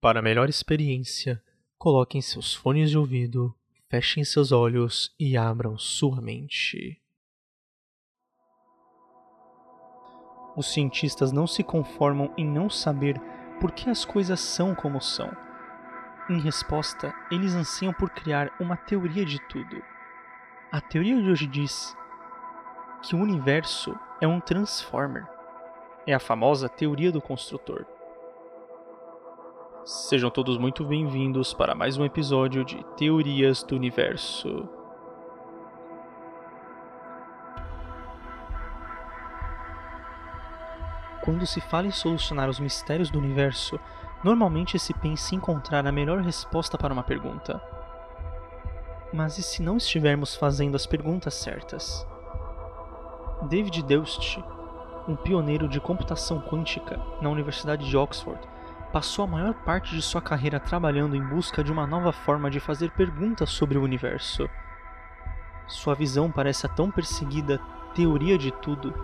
Para melhor experiência, coloquem seus fones de ouvido, fechem seus olhos e abram sua mente. Os cientistas não se conformam em não saber por que as coisas são como são. Em resposta, eles anseiam por criar uma teoria de tudo. A teoria de hoje diz que o universo é um transformer. É a famosa teoria do construtor. Sejam todos muito bem-vindos para mais um episódio de Teorias do Universo. Quando se fala em solucionar os mistérios do universo, normalmente se pensa em encontrar a melhor resposta para uma pergunta. Mas e se não estivermos fazendo as perguntas certas? David Delft, um pioneiro de computação quântica na Universidade de Oxford, passou a maior parte de sua carreira trabalhando em busca de uma nova forma de fazer perguntas sobre o universo. Sua visão para essa tão perseguida teoria de tudo,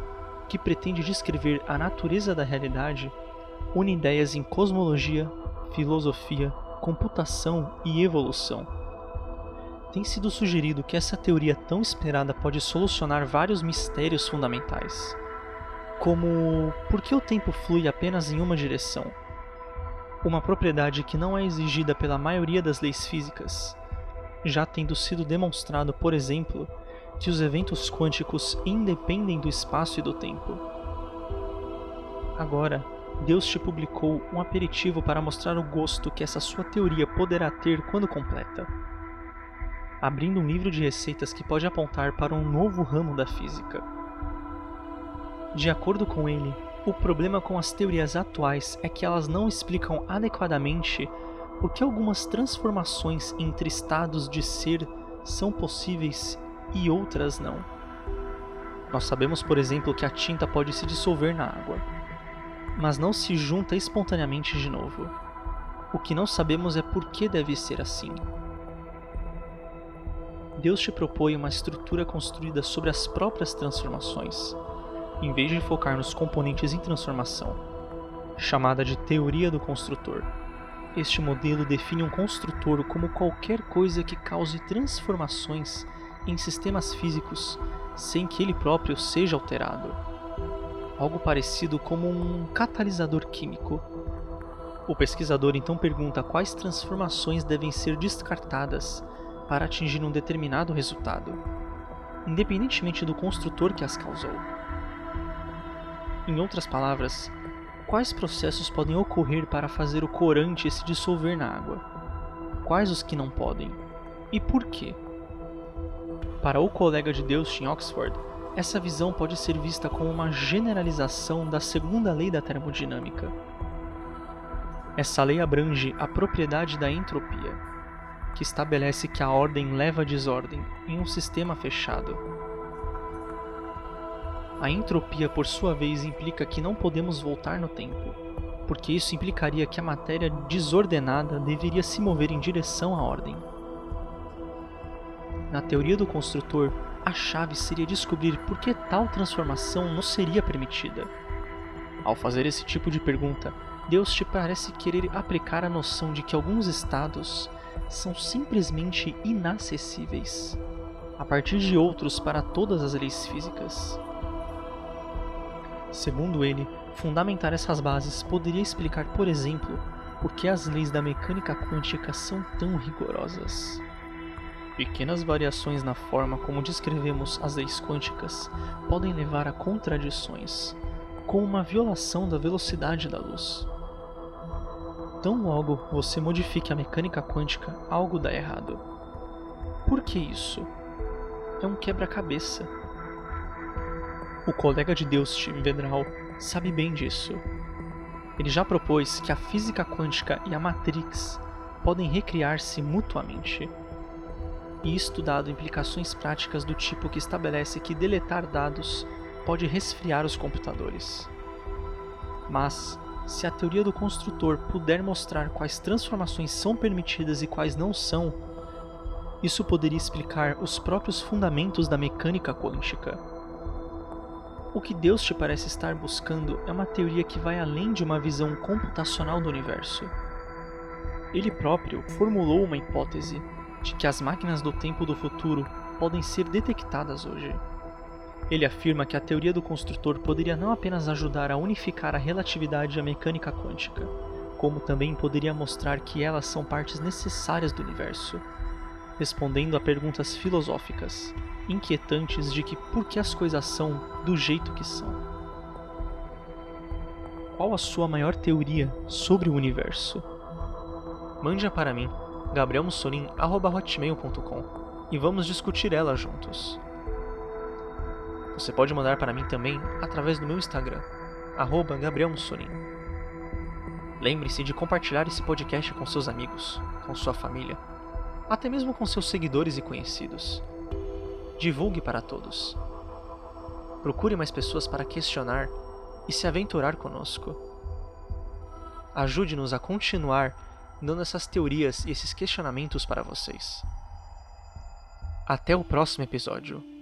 que pretende descrever a natureza da realidade, une ideias em cosmologia, filosofia, computação e evolução. Tem sido sugerido que essa teoria tão esperada pode solucionar vários mistérios fundamentais, como por que o tempo flui apenas em uma direção? Uma propriedade que não é exigida pela maioria das leis físicas, já tendo sido demonstrado, por exemplo, que os eventos quânticos independem do espaço e do tempo. Agora, Deus te publicou um aperitivo para mostrar o gosto que essa sua teoria poderá ter quando completa. Abrindo um livro de receitas que pode apontar para um novo ramo da física. De acordo com ele, o problema com as teorias atuais é que elas não explicam adequadamente por que algumas transformações entre estados de ser são possíveis e outras não. Nós sabemos, por exemplo, que a tinta pode se dissolver na água, mas não se junta espontaneamente de novo. O que não sabemos é por que deve ser assim. Deus te propõe uma estrutura construída sobre as próprias transformações em vez de focar nos componentes em transformação, chamada de teoria do construtor. Este modelo define um construtor como qualquer coisa que cause transformações em sistemas físicos sem que ele próprio seja alterado. Algo parecido como um catalisador químico. O pesquisador então pergunta quais transformações devem ser descartadas para atingir um determinado resultado, independentemente do construtor que as causou. Em outras palavras, quais processos podem ocorrer para fazer o corante se dissolver na água? Quais os que não podem? E por quê? Para o colega de Deus em Oxford, essa visão pode ser vista como uma generalização da segunda lei da termodinâmica. Essa lei abrange a propriedade da entropia, que estabelece que a ordem leva a desordem em um sistema fechado a entropia, por sua vez, implica que não podemos voltar no tempo, porque isso implicaria que a matéria desordenada deveria se mover em direção à ordem. Na teoria do construtor, a chave seria descobrir por que tal transformação não seria permitida. Ao fazer esse tipo de pergunta, Deus te parece querer aplicar a noção de que alguns estados são simplesmente inacessíveis, a partir de outros para todas as leis físicas. Segundo ele, fundamentar essas bases poderia explicar, por exemplo, por que as leis da mecânica quântica são tão rigorosas. Pequenas variações na forma como descrevemos as leis quânticas podem levar a contradições, como uma violação da velocidade da luz. Tão logo você modifique a mecânica quântica, algo dá errado. Por que isso? É um quebra-cabeça o colega de Deus, Tim Vedral, sabe bem disso. Ele já propôs que a física quântica e a Matrix podem recriar-se mutuamente, e estudado implicações práticas do tipo que estabelece que deletar dados pode resfriar os computadores. Mas, se a teoria do construtor puder mostrar quais transformações são permitidas e quais não são, isso poderia explicar os próprios fundamentos da mecânica quântica. O que Deus te parece estar buscando é uma teoria que vai além de uma visão computacional do universo. Ele próprio formulou uma hipótese de que as máquinas do tempo do futuro podem ser detectadas hoje. Ele afirma que a teoria do construtor poderia não apenas ajudar a unificar a relatividade e a mecânica quântica, como também poderia mostrar que elas são partes necessárias do universo, respondendo a perguntas filosóficas, inquietantes de que por que as coisas são do jeito que são. Qual a sua maior teoria sobre o universo? Mande-a para mim, gabrielmussolin.hotmail.com e vamos discutir ela juntos. Você pode mandar para mim também através do meu Instagram, arroba. Lembre-se de compartilhar esse podcast com seus amigos, com sua família, até mesmo com seus seguidores e conhecidos. Divulgue para todos. Procure mais pessoas para questionar e se aventurar conosco. Ajude-nos a continuar dando essas teorias e esses questionamentos para vocês. Até o próximo episódio.